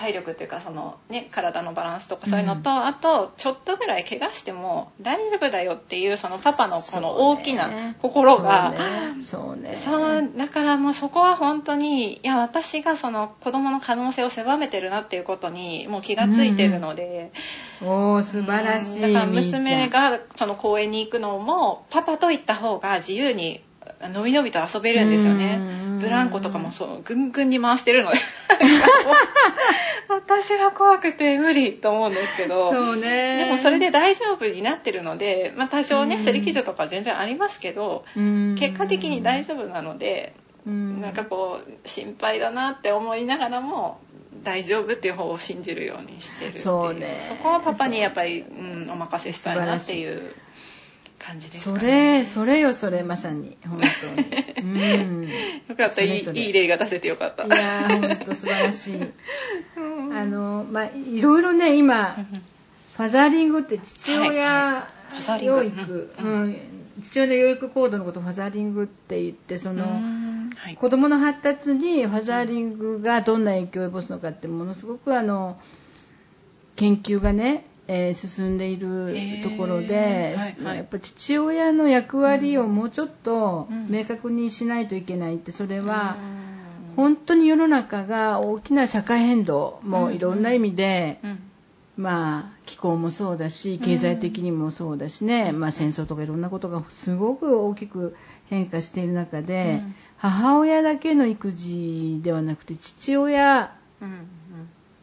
Speaker 2: 体力っていうかその、ね、体のバランスとかそういうのと、あとちょっとぐらい怪我しても大丈夫だよっていうそのパパのこの大きな心が。
Speaker 3: そうね。
Speaker 2: そうだからもうそこは本当にいや私がその子供の可能性を狭めてるなっていうことにもう気がついてるので、
Speaker 3: おー素晴らしい
Speaker 2: だから娘がその公園に行くのもパパと行った方が自由にのびのびと遊べるんですよね。
Speaker 3: うん。
Speaker 2: ブランコとかもそうぐんぐんに回してるの。で 私は怖くて無理と思うんですけど。
Speaker 3: そうね。
Speaker 2: でもそれで大丈夫になってるので、まあ、多少ね
Speaker 3: うん。
Speaker 2: 擦り傷とか全然ありますけど
Speaker 3: うん。
Speaker 2: 結果的に大丈夫なので
Speaker 3: うん。
Speaker 2: なんかこう心配だなって思いながらも大丈夫っていう方を信じるようにしてる
Speaker 3: そうね。
Speaker 2: そこはパパにやっぱり、うん、お任せしたいなっていう感じです
Speaker 3: そ
Speaker 2: かね。
Speaker 3: れそれよそれまさに。本当に。うん。
Speaker 2: よかった。いい例が出せてよかった。
Speaker 3: いやー本当素晴らしい。
Speaker 2: うん。
Speaker 3: あのまあいろいろね今ファザーリングって父
Speaker 2: はい
Speaker 3: 親養育、
Speaker 2: うん。
Speaker 3: うん。父親の養育行動のことをファザーリングって言ってその、
Speaker 2: うん。はい。
Speaker 3: 子どもの発達にファザーリングがどんな影響を及ぼすのかってものすごくあの研究がね、えー進んでいるところで、
Speaker 2: えーはいはい。
Speaker 3: やっぱ父親の役割をもうちょっと
Speaker 2: うん
Speaker 3: 明確にしないといけないってそれは
Speaker 2: うん。
Speaker 3: 本当に世の中が大きな社会変動もいろんな意味で、
Speaker 2: うん
Speaker 3: まあ、気候もそうだし経済的にもそうだしね、まあ、戦争とかいろんなことがすごく大きく変化している中で、
Speaker 2: うん。
Speaker 3: 母親だけの育児ではなくて父親
Speaker 2: うん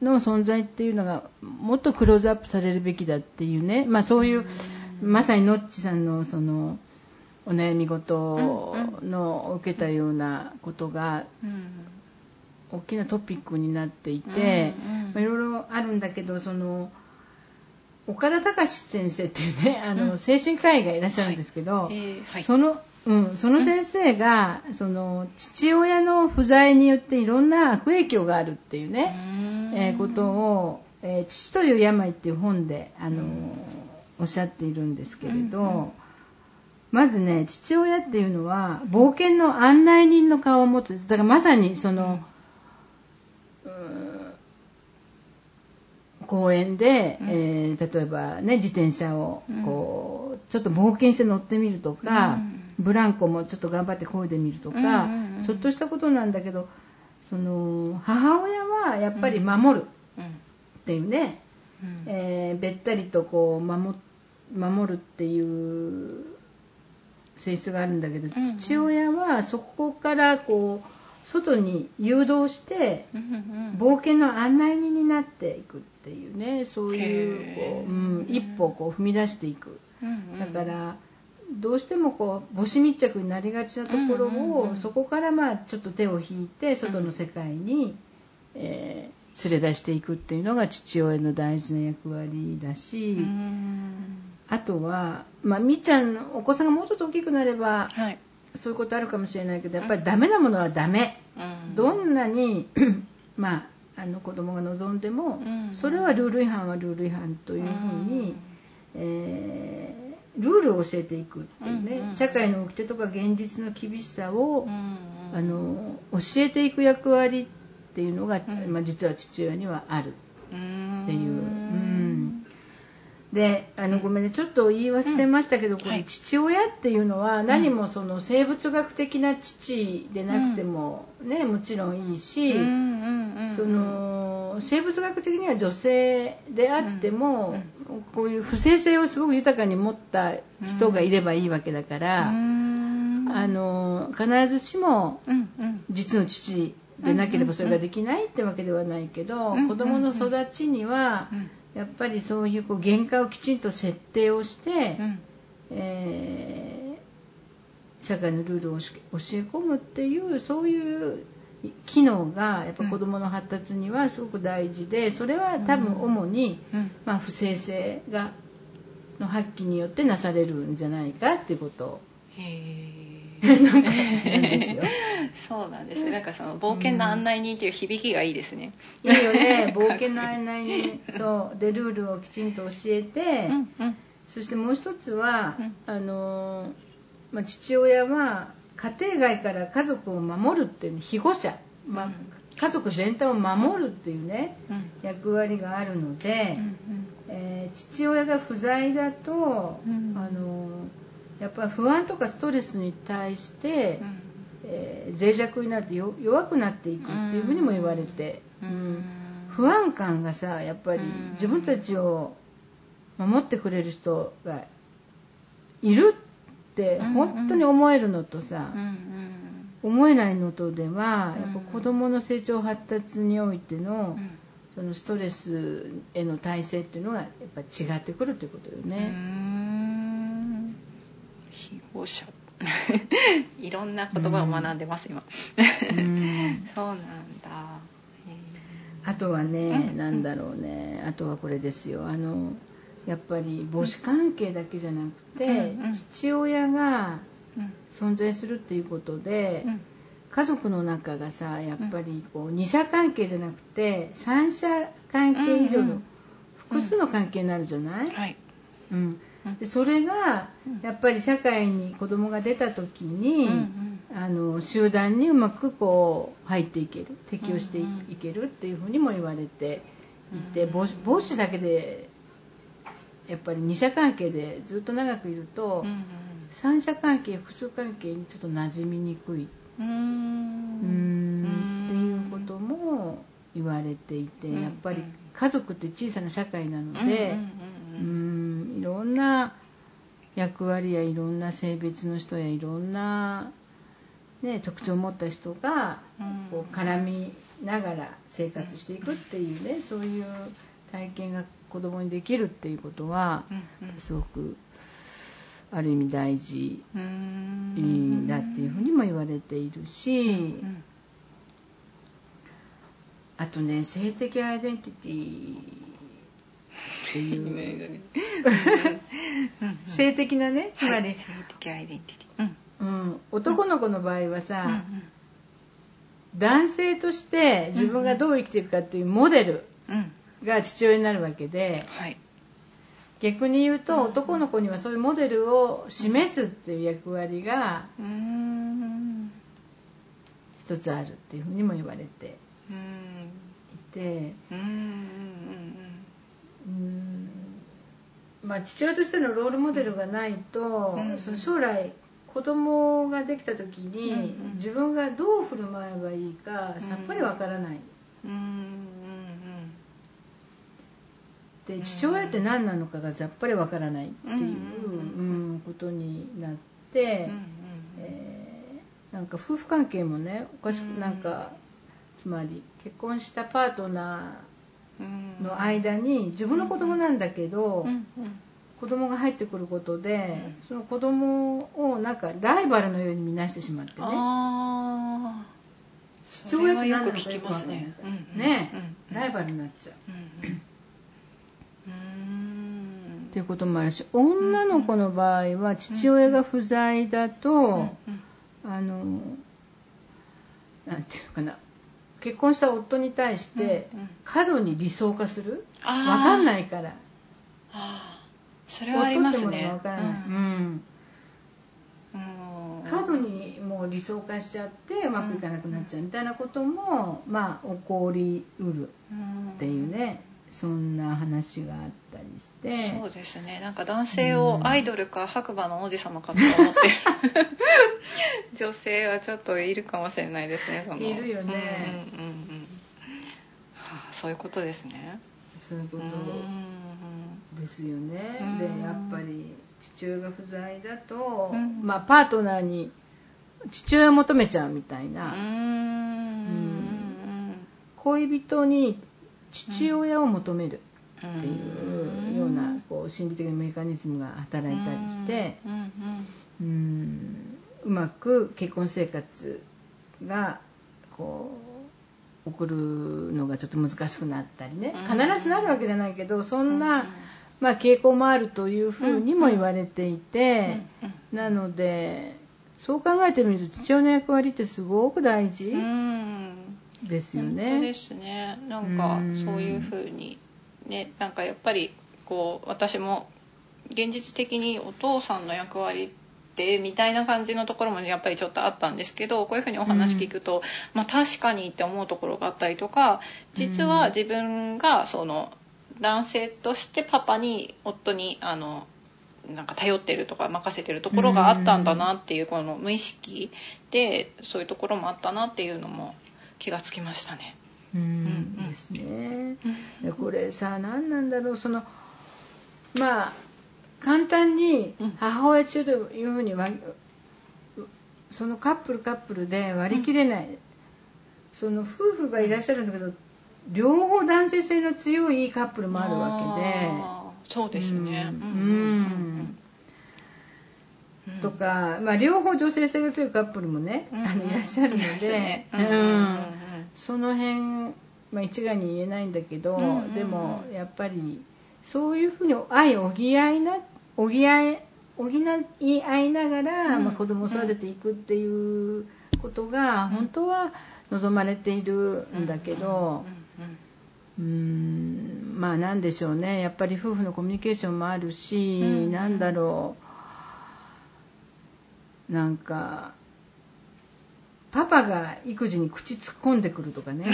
Speaker 3: の存在っていうのがもっとクローズアップされるべきだっていうね、まあ、そういうまさにノッチさんのそのお悩み事の受けたようなことが大きなトピックになっていて、まあいろいろあるんだけどその岡田隆先生っていうねあの、精神科医がいらっしゃるんですけど、そのうん、その先生が、その父親の不在によっていろんな悪影響があるっていうね、えーことを、えー父という病」っていう本であの、おっしゃっているんですけれど、まずね父親っていうのは冒険の案内人の顔を持つ。だからまさにその、公園で、
Speaker 2: うん。
Speaker 3: えー例えばね自転車をこう、ちょっと冒険して乗ってみるとか、
Speaker 2: うん
Speaker 3: ブランコもちょっと頑張って漕いでみるとか、
Speaker 2: うんうんうん。
Speaker 3: ちょっとしたことなんだけどその母親はやっぱり守る。っていうね、えーべったりとこう守守るっていう性質があるんだけど、
Speaker 2: うんうん。
Speaker 3: 父親はそこからこう外に誘導して冒険の案内人になっていくっていうね。そういうこう、うん、一歩こう踏み出していく。だからどうしてもこう母子密着になりがちなところを、
Speaker 2: うんうんうん
Speaker 3: そこからまあちょっと手を引いて外の世界に、えー連れ出していくっていうのが父親の大事な役割だし、あとは、まあ、みっちゃんのお子さんがもうちょっと大きくなれば
Speaker 2: はい。
Speaker 3: そういうことあるかもしれないけどやっぱりダメなものはダメ、どんなに まああの子供が望んでも、
Speaker 2: うん。
Speaker 3: それはルール違反はルール違反というふうに、えールールを教えていくっていうね、
Speaker 2: うんうん
Speaker 3: 社会の掟とか現実の厳しさを、
Speaker 2: うん
Speaker 3: あの教えていく役割っていうのが、
Speaker 2: ん。
Speaker 3: まあ、実は父親にはある
Speaker 2: うん
Speaker 3: っていう。うん。であのごめんねちょっと言い忘れましたけど、これ
Speaker 2: はい
Speaker 3: 父親っていうのは何もその生物学的な父でなくてもね、もちろんいいし、
Speaker 2: うんうんうん。
Speaker 3: その生物学的には女性であっても、こういう不正性をすごく豊かに持った人がいればいいわけだから、
Speaker 2: うん。
Speaker 3: あの必ずしも
Speaker 2: うんうん。
Speaker 3: 実の父でなければそれができないってわけではないけど、
Speaker 2: うん
Speaker 3: 子供の育ちには
Speaker 2: うん。
Speaker 3: やっぱりそういうこう限界をきちんと設定をして、
Speaker 2: うん。
Speaker 3: えー社会のルールを教え込むっていうそういう機能がやっぱ子どもの発達にはすごく大事でそれは多分主に、
Speaker 2: うん。
Speaker 3: まあ、不正性がの発揮によってなされるんじゃないかっていうこと。
Speaker 2: へ
Speaker 3: なんかなんですよ。
Speaker 2: そうなんですね。なんかその冒険の案内人っていう響きがいいですね。
Speaker 3: いいよね。冒険の案内にそう。でルールをきちんと教えて、
Speaker 2: うんうん。
Speaker 3: そしてもう一つは、
Speaker 2: うん。
Speaker 3: あのーまあ、父親は家庭外から家族を守るっていう庇護者、まあ
Speaker 2: うん。
Speaker 3: 家族全体を守るっていうね
Speaker 2: うん。
Speaker 3: 役割があるので、
Speaker 2: うん
Speaker 3: えー父親が不在だと、
Speaker 2: うん。
Speaker 3: あのーやっぱり不安とかストレスに対して、
Speaker 2: うん。
Speaker 3: えー脆弱になってよ弱くなっていくっていうふうにも言われて、
Speaker 2: うん。
Speaker 3: うん。不安感がさやっぱり
Speaker 2: うん。
Speaker 3: 自分たちを守ってくれる人がいるって
Speaker 2: うん
Speaker 3: 本当に思えるのとさ、思えないのとでは
Speaker 2: うん
Speaker 3: やっぱ子どもの成長発達においての
Speaker 2: うん。
Speaker 3: そのストレスへの耐性っていうのがやっぱ違ってくるってことよね。
Speaker 2: ん。庇護者。いろんな言葉を学んでます今。
Speaker 3: うん。
Speaker 2: そうなんだ。
Speaker 3: あとはね、
Speaker 2: うん。
Speaker 3: なんだろうね、あとはこれですよ、あのやっぱり母子関係だけじゃなくて、父親が
Speaker 2: うん
Speaker 3: 存在するっていうことで、
Speaker 2: うん。
Speaker 3: 家族の中がさ、やっぱりこう二者関係じゃなくて、三者関係以上の複数の関係になるじゃない、
Speaker 2: はい。
Speaker 3: うん。
Speaker 2: うん。
Speaker 3: でそれが
Speaker 2: うん。
Speaker 3: やっぱり社会に子供が出た時に、あの集団にうまくこう入っていける適応していけるっていうふうにも言われていて、母子だけでやっぱり二者関係でずっと長くいると、
Speaker 2: うん
Speaker 3: 三者関係複数関係にちょっと馴染みにくい。
Speaker 2: うん。
Speaker 3: っていうことも言われていて、
Speaker 2: うん。
Speaker 3: やっぱり家族って小さな社会なので、
Speaker 2: うんうん。
Speaker 3: うん。いろんな役割やいろんな性別の人やいろんな、ね、特徴を持った人が
Speaker 2: うん。
Speaker 3: こう絡みながら生活していくっていうねそういう体験が子供にできるっていうことはすごくある意味大事だっていうふうにも言われているし、
Speaker 2: うん
Speaker 3: あとね性的アイデンティティっていう。性的なねつまり、
Speaker 2: はい性的アイデンティティ。うん。
Speaker 3: うん、男の子の場合はさ、
Speaker 2: うん
Speaker 3: 男性として自分がどう生きていくかっていうモデル。
Speaker 2: うんうん
Speaker 3: が父親になるわけで
Speaker 2: はい。
Speaker 3: 逆に言うと男の子にはそういうモデルを示すっていう役割が一つあるっていうふうにも言われて
Speaker 2: うん。
Speaker 3: いて。
Speaker 2: うん
Speaker 3: まあ父親としてのロールモデルがないと、
Speaker 2: うん
Speaker 3: その将来子供ができた時に、自分がどう振る舞えばいいかさっぱりわからない、
Speaker 2: うんうん。
Speaker 3: で父親って何なのかがさっぱりわからないっていう、ことになって、えーなんか夫婦関係もねおかしく
Speaker 2: うん。
Speaker 3: なんかつまり結婚したパートナ
Speaker 2: うん。
Speaker 3: ーの間に自分の子供なんだけど、子供が入ってくることで、その子供をなんかライバルのように見なしてしまってね。父親って何なのか
Speaker 2: 聞きますね。
Speaker 3: よくわかんないね、
Speaker 2: うん。
Speaker 3: ライバルになっちゃう。
Speaker 2: うんうんうん
Speaker 3: っていうこともあるし女の子の場合は父親が不在だと、
Speaker 2: うん。
Speaker 3: あのなんていうのかな。結婚した夫に対して
Speaker 2: うん。うん。
Speaker 3: 過度に理想化する？
Speaker 2: あー。
Speaker 3: わかんないから。
Speaker 2: それはあります
Speaker 3: 夫ってものが
Speaker 2: ね
Speaker 3: わからない、うん。
Speaker 2: うん。
Speaker 3: 過度にもう理想化しちゃってうまくいかなくなっちゃうみたいなことも、まあ起こりうるっていうねそんな話があったりして。
Speaker 2: そうですね。なんか男性をアイドルか白馬の王子様かと思って。る 女性はちょっといるかもしれないですねその。
Speaker 3: いるよね。
Speaker 2: うんうんうんうんはあそういうことですね。
Speaker 3: そういうこ
Speaker 2: うん
Speaker 3: とですよね。
Speaker 2: うん
Speaker 3: でやっぱり父親が不在だと、
Speaker 2: うん。
Speaker 3: まあ、パートナーに父親を求めちゃうみたいな、
Speaker 2: うん。うん。
Speaker 3: 恋人に父親を求める
Speaker 2: うん
Speaker 3: っていうようなこう心理的なメカニズムが働いたりして
Speaker 2: うんう
Speaker 3: まく結婚生活がこう送るのがちょっと難しくなったりね。
Speaker 2: うん。
Speaker 3: 必ずなるわけじゃないけどそん
Speaker 2: うん。
Speaker 3: な、まあ、傾向もあるというふうにも言われていて
Speaker 2: うん。
Speaker 3: なのでそう考えてみると父親の役割ってすごく大事。
Speaker 2: うん
Speaker 3: ですよ
Speaker 2: 本当で
Speaker 3: ね。
Speaker 2: すね。なんか
Speaker 3: うん。
Speaker 2: そういうふうにねなんかやっぱりこう私も現実的にお父さんの役割ってみたいな感じのところもやっぱりちょっとあったんですけどこういうふうにお話聞くと、まあ確かにって思うところがあったりとか実は自分がその男性としてパパに夫にあのなんか頼ってるとか任せてるところがあったんだなっていうこの無意識でそういうところもあったなっていうのも気がつきましたね。
Speaker 3: うん
Speaker 2: うん
Speaker 3: ですね。でこれさ何なんだろうそのまあ簡単に
Speaker 2: うん
Speaker 3: 母親中というふうに割そのカップルカップルで割り切れない、その夫婦がいらっしゃるんだけど両方男性性の強いカップルもあるわけで。
Speaker 2: そうですね。
Speaker 3: うんとか、まあ、両方女性性が強いカップルもね、
Speaker 2: うん
Speaker 3: あのいらっしゃるので
Speaker 2: ね、
Speaker 3: う
Speaker 2: うん
Speaker 3: その辺、まあ、一概に言えないんだけど、でもやっぱりそういうふうに愛を補いな補い補い合いながら、
Speaker 2: うん。
Speaker 3: まあ、子供を育てていくっていうことが本当は望まれているんだけど。うーん。まあなんでしょうね。やっぱり夫婦のコミュニケーションもあるし、
Speaker 2: うん。
Speaker 3: なんだろうなんかパパが育児に口突っ込んでくるとかね。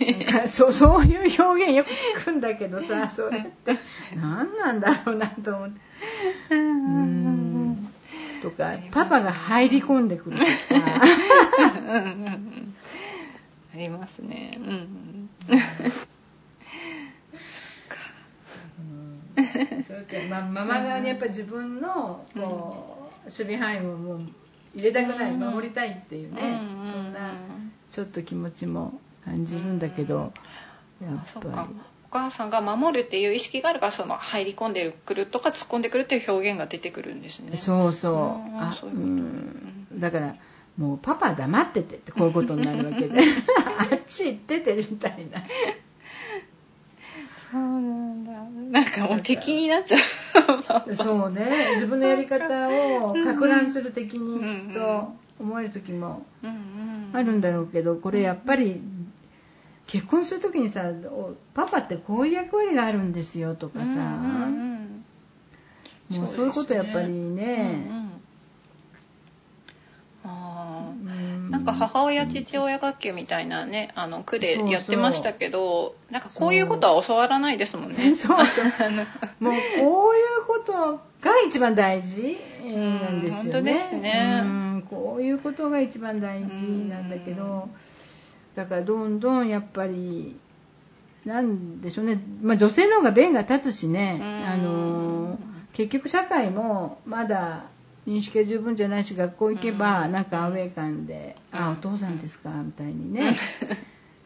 Speaker 3: なんか そうそういう表現よく聞くんだけどさ それって。何なんだろうなと思って。うーん。とかパパが入り込んでくるとか。
Speaker 2: ありますね。うん。うん。
Speaker 3: それって、まあ、ママ側にやっぱり自分のこう、守備範囲をもう入れたくない、
Speaker 2: うん。
Speaker 3: 守りたいっていうね、
Speaker 2: うん
Speaker 3: そんなちょっと気持ちも感じるんだけど、やっぱ
Speaker 2: あそっか。母さんが守るっていう意識があるからその入り込んでくるとか突っ込んでくるっていう表現が出てくるんですね。
Speaker 3: そうそう。
Speaker 2: うん
Speaker 3: あ
Speaker 2: う
Speaker 3: ん。だからもうパパ黙っててってこういうことになるわけで。あっち行っててみたいな。
Speaker 2: そうなんかもう敵になっちゃう。
Speaker 3: そうね。自分のやり方をか乱する敵にきっと思える時もあるんだろうけどこれやっぱり結婚する時にさおパパってこういう役割があるんですよとかさ、もうそういうことやっぱり
Speaker 2: うん
Speaker 3: ね、
Speaker 2: うんあー
Speaker 3: うん
Speaker 2: なんか母親父親学級みたいなねあの区でやってましたけどなんかこういうことは教わらないですもんね。
Speaker 3: そうそう。もうこういうことが一番大事なんですよね。
Speaker 2: うん本当ですね。
Speaker 3: うんこういうことが一番大事なんだけど、だからどんどんやっぱりなんでしょうね、まあ、女性の方が弁が立つしね、
Speaker 2: うん。
Speaker 3: あの結局社会もまだ認識が十分じゃないし学校行けばなんかアウェー感で「
Speaker 2: うん。
Speaker 3: あお父さんですか」みたいにね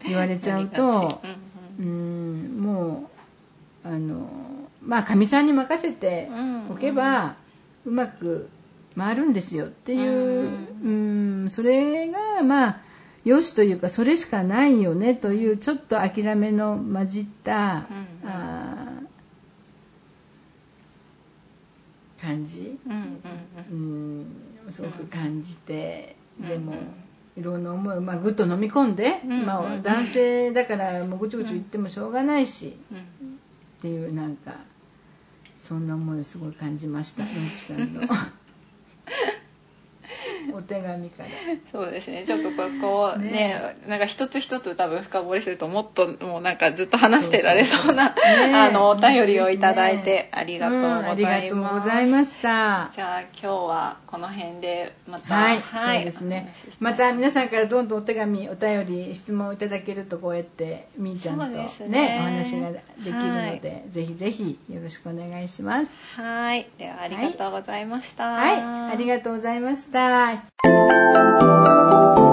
Speaker 3: 言われちゃうと。うんもうあのまあかみさんに任せておけばうまく回るんですよっていう、うん、それがまあよしというかそれしかないよねというちょっと諦めの混じった、
Speaker 2: うん。
Speaker 3: あ感じ、
Speaker 2: うんうんうん。
Speaker 3: うん、すごく感じて、
Speaker 2: うん。
Speaker 3: でも
Speaker 2: うん
Speaker 3: いろんな思いを、まあ、ぐっと飲み込んで、
Speaker 2: うん
Speaker 3: まあ、男性だからもうぐちぐち言ってもしょうがないし、
Speaker 2: うん。
Speaker 3: っていうなんかそんな思いをすごい感じました のんきさんのお手紙から。
Speaker 2: そうですね。ちょっとここをね
Speaker 3: ね。
Speaker 2: なんか一つ一つ多分深掘りするともっともうなんかずっと話してられそうな あのお便りをいただいて
Speaker 3: ね。
Speaker 2: ありがとうご
Speaker 3: んありがとう
Speaker 2: ざいます。
Speaker 3: ございました。
Speaker 2: じゃあ今日はこの辺でまた
Speaker 3: はい、そうですね。また皆さんからどんどんお手紙お便り質問いただけるとこうやってみーちゃんとね
Speaker 2: ね。
Speaker 3: お話ができるので、ぜひぜひよろしくお願いします。
Speaker 2: はい。ではありがとうございました。
Speaker 3: はい。ありがとうございました paz.